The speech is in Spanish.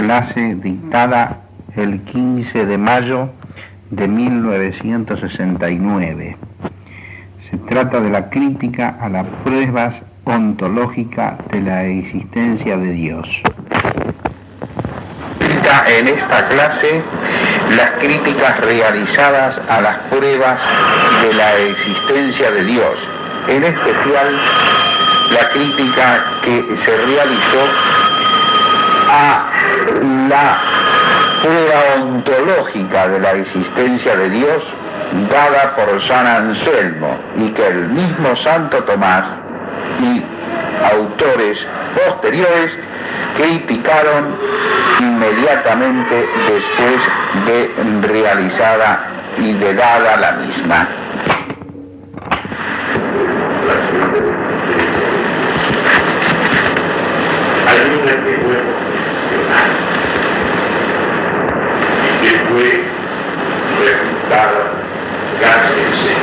clase dictada el 15 de mayo de 1969. Se trata de la crítica a las pruebas ontológicas de la existencia de Dios. En esta clase las críticas realizadas a las pruebas de la existencia de Dios, en especial la crítica que se realizó a la prueba ontológica de la existencia de Dios dada por San Anselmo y que el mismo Santo Tomás y autores posteriores criticaron inmediatamente después de realizada y de dada la misma. Darwin, Johnson,